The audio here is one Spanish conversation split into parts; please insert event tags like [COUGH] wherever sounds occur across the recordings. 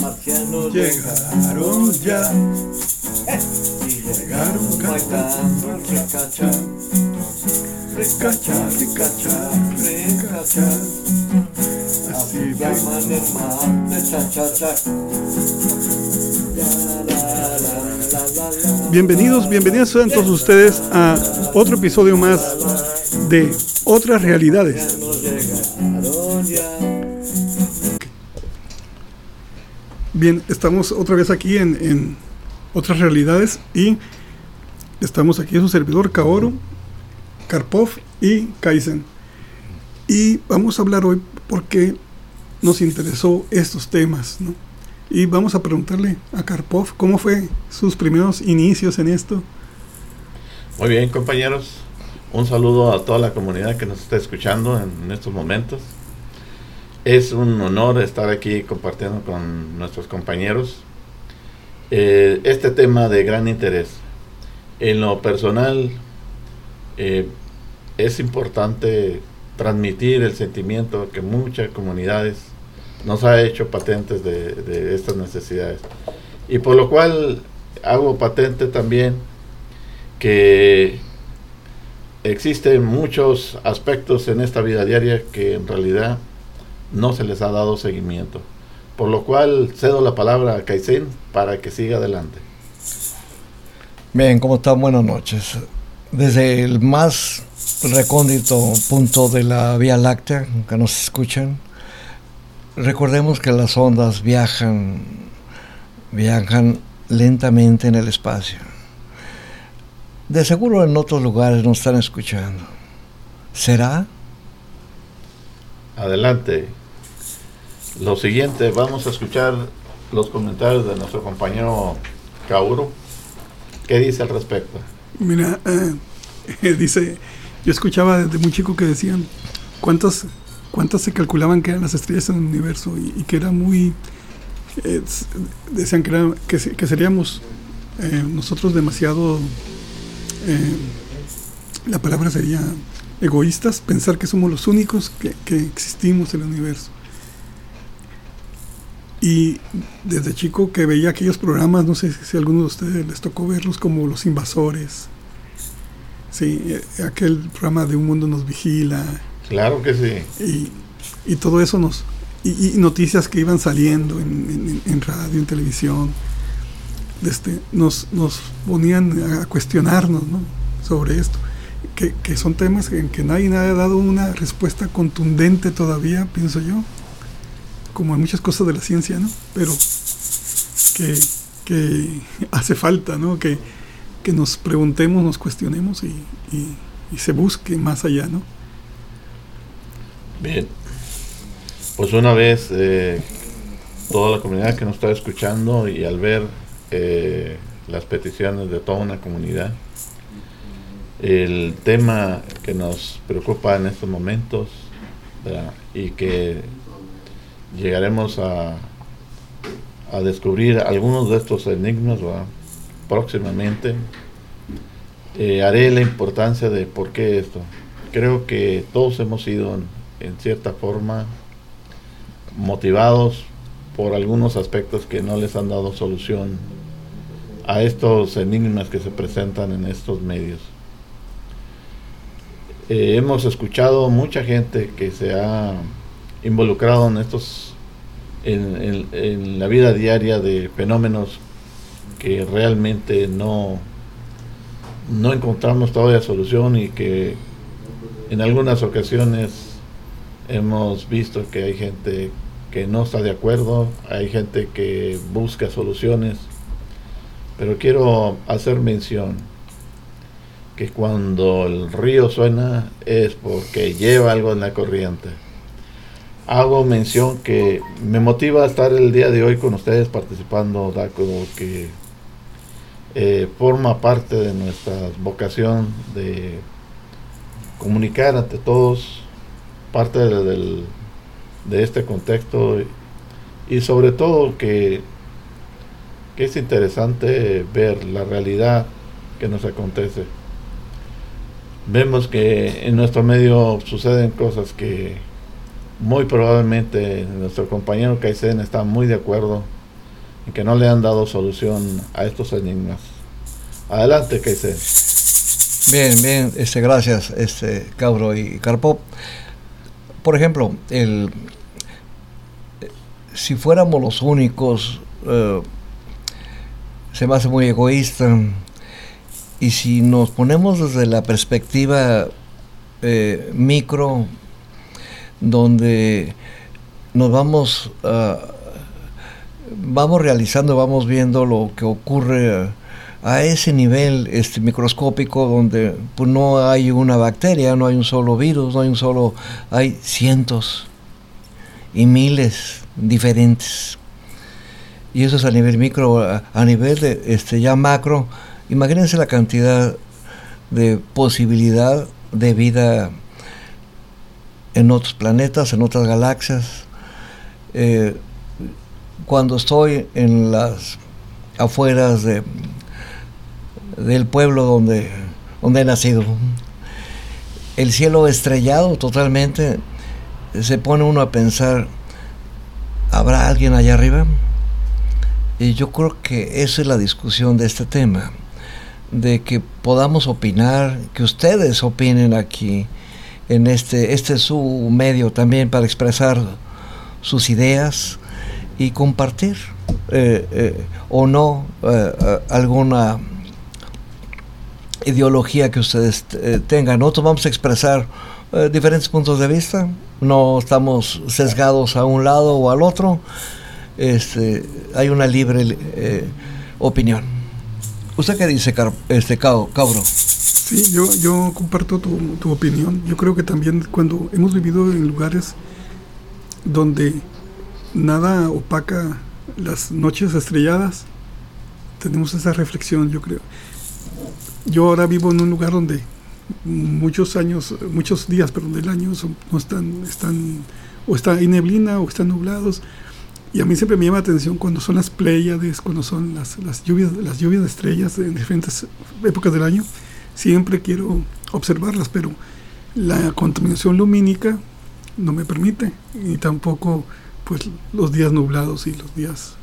Marcianos llegaron ya. Y llegaron cantando recacha. Recacha, recacha, recacha. Así llaman el mar de cha cha cha. Bienvenidos, bienvenidos sean todos ustedes a otro episodio más de Otras Realidades. Bien, estamos otra vez aquí en, Otras Realidades y estamos aquí en su servidor Kaoru, Karpov y Kaizen. Y vamos a hablar hoy porque nos interesó estos temas, ¿no? Y vamos a preguntarle a Karpov cómo fue sus primeros inicios en esto. Muy bien, compañeros. Un saludo a toda la comunidad que nos está escuchando en, estos momentos. Es un honor estar aquí compartiendo con nuestros compañeros eh, este tema de gran interés. En lo personal, eh, es importante transmitir el sentimiento que muchas comunidades nos ha hecho patentes de, estas necesidades. Y por lo cual hago patente también que existen muchos aspectos en esta vida diaria que en realidad no se les ha dado seguimiento. Por lo cual cedo la palabra a Kaizen para que siga adelante. Bien, ¿cómo están? Buenas noches. Desde el más recóndito punto de la Vía Láctea, que nos escuchan, Recordemos que las ondas viajan, viajan lentamente en el espacio. De seguro en otros lugares nos están escuchando. ¿Será? Adelante. Lo siguiente, vamos a escuchar los comentarios de nuestro compañero Kauro. ¿Qué dice al respecto? Mira, [LAUGHS] eh, dice, yo escuchaba desde muy chico que decían, ¿cuántos cuántas se calculaban que eran las estrellas en el universo y, que era muy... Eh, decían que, era, que, seríamos eh, nosotros demasiado... Eh, la palabra sería egoístas, pensar que somos los únicos que, existimos en el universo. Y desde chico que veía aquellos programas, no sé si a alguno de ustedes les tocó verlos como Los Invasores, sí, aquel programa de Un Mundo Nos Vigila, Claro que sí. Y, todo eso nos... Y, noticias que iban saliendo en, radio, en televisión, este, nos, nos ponían a cuestionarnos sobre esto. Que, son temas en que nadie ha dado una respuesta contundente todavía, pienso yo, como en muchas cosas de la ciencia, ¿no? Pero que, [LAUGHS] hace falta, ¿no? Que, nos preguntemos, nos cuestionemos y, y se busque más allá, ¿no? Bien. Pues una vez eh, toda la comunidad que nos está escuchando y al ver eh, las peticiones de toda una comunidad, el tema que nos preocupa en estos momentos y que llegaremos a, a descubrir algunos de estos enigmas próximamente, eh, haré la importancia de por qué esto. Creo que todos hemos sido en cierta forma motivados por algunos aspectos que no les han dado solución a estos enigmas que se presentan en estos medios. Eh, hemos escuchado mucha gente que se ha involucrado en estos en, en, la vida diaria de fenómenos que realmente no no encontramos todavía solución y que en algunas ocasiones hemos visto que hay gente que no está de acuerdo, hay gente que busca soluciones, pero quiero hacer mención que cuando el río suena es porque lleva algo en la corriente. Hago mención que me motiva a estar el día de hoy con ustedes participando, Daco, que eh, forma parte de nuestra vocación de comunicar ante todos parte de, de este contexto y sobre todo que, que, es interesante ver la realidad que nos acontece. Vemos que en nuestro medio suceden cosas que muy probablemente nuestro compañero Kaizen está muy de acuerdo en que no le han dado solución a estos enigmas. Adelante, Kaizen. Bien, bien, este, gracias, este, Cabro y Carpo. Por ejemplo, el, si fuéramos los únicos, eh, se me hace muy egoísta. Y si nos ponemos desde la perspectiva eh, micro, donde nos vamos, uh, vamos realizando, vamos viendo lo que ocurre a ese nivel este, microscópico donde pues, no hay una bacteria, no hay un solo virus, no hay un solo, hay cientos y miles diferentes. Y eso es a nivel micro, a, nivel de este, ya macro, imagínense la cantidad de posibilidad de vida en otros planetas, en otras galaxias. Eh, cuando estoy en las afueras de, del pueblo donde, donde he nacido, el cielo estrellado totalmente, se pone uno a pensar, ¿habrá alguien allá arriba? Y yo creo que esa es la discusión de este tema, de que podamos opinar, que ustedes opinen aquí, en este, este es su medio también para expresar sus ideas y compartir eh, eh, o no eh, alguna ideología que ustedes tengan. Nosotros vamos a expresar diferentes puntos de vista, no estamos sesgados a un lado o al otro, este, hay una libre opinión. ¿Usted qué dice, este, Cabro? Sí, yo, yo comparto tu, tu, opinión. Yo creo que también cuando hemos vivido en lugares donde nada opaca las noches estrelladas, tenemos esa reflexión, yo creo. Yo ahora vivo en un lugar donde muchos años, muchos días, perdón, del año no están, están, o está hay neblina o están nublados. Y a mí siempre me llama la atención cuando son las pléyades, cuando son las, las, lluvias, las lluvias de estrellas en diferentes épocas del año siempre quiero observarlas, pero la contaminación lumínica no me permite, y tampoco pues los días nublados y los días...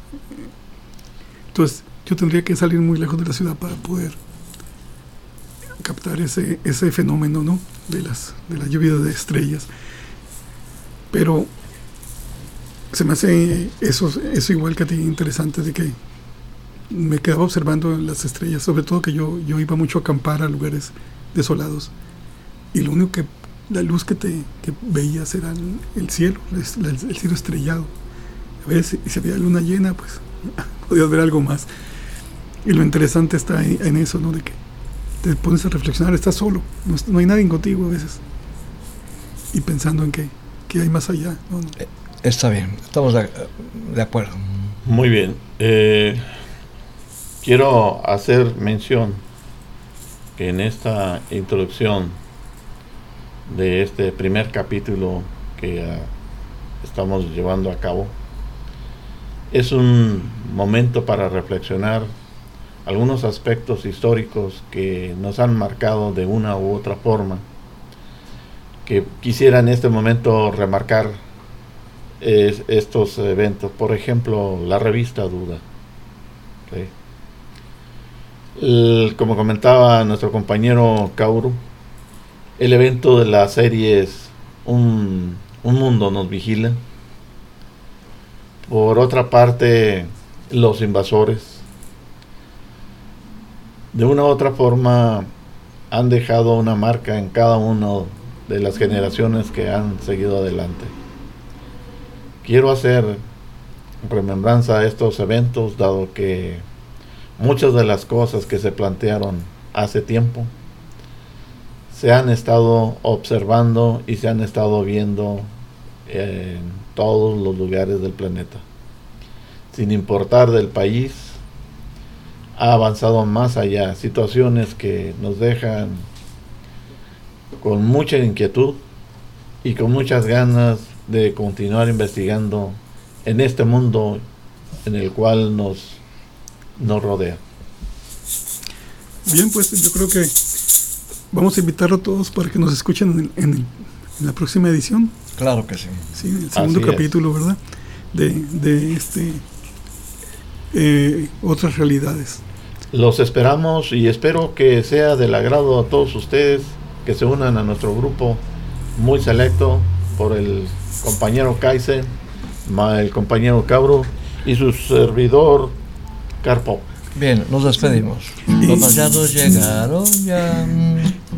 Entonces yo tendría que salir muy lejos de la ciudad para poder captar ese, ese fenómeno ¿no? de, las, de la lluvia de estrellas. Pero se me hace eso, eso igual que a ti interesante de que me quedaba observando las estrellas, sobre todo que yo, yo iba mucho a acampar a lugares desolados. Y lo único que, la luz que te que veías era el cielo, el, cielo estrellado. A veces, y se veía luna llena, pues [LAUGHS] podías ver algo más. Y lo interesante está en, eso, ¿no? De que te pones a reflexionar, estás solo, no, hay nadie contigo a veces. Y pensando en que, hay más allá. Eh, está bien, estamos de, de acuerdo. Muy bien. Eh, Quiero hacer mención que en esta introducción de este primer capítulo que ah, estamos llevando a cabo, es un momento para reflexionar algunos aspectos históricos que nos han marcado de una u otra forma, que quisiera en este momento remarcar estos eventos. Por ejemplo, la revista Duda como comentaba nuestro compañero Kauru, el evento de la serie es un, un mundo nos vigila. Por otra parte, los invasores, de una u otra forma, han dejado una marca en cada una de las generaciones que han seguido adelante. Quiero hacer remembranza a estos eventos, dado que muchas de las cosas que se plantearon hace tiempo se han estado observando y se han estado viendo en todos los lugares del planeta. Sin importar del país, ha avanzado más allá. Situaciones que nos dejan con mucha inquietud y con muchas ganas de continuar investigando en este mundo en el cual nos nos rodea. Bien, pues yo creo que vamos a invitar a todos para que nos escuchen en, en la próxima edición. Claro que sí. Sí, el segundo Así es. capítulo, ¿verdad? De, de este eh, otras realidades. Los esperamos y espero que sea del agrado a todos ustedes que se unan a nuestro grupo muy selecto por el compañero Kaizen, ma- el compañero Cabro y su servidor Carpo. Bien, nos despedimos. Y- Los marcianos llegaron ya.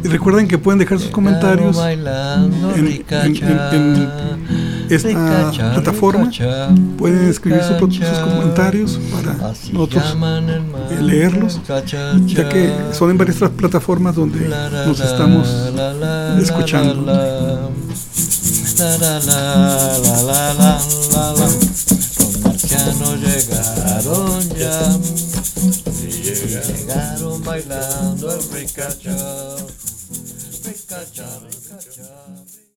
Y recuerden que pueden dejar sus comentarios bailando, en- ricacha, en- en esta ricacha, plataforma. ricacha, Pueden escribir su- sus ricacha. comentarios para nosotros eh, leerlos, ricacha, ya que son en varias otras plataformas donde La, la, nos la, estamos la, la, escuchando ya no llegaron ya, llegaron bailando el ricacha, ricacha, ricacha.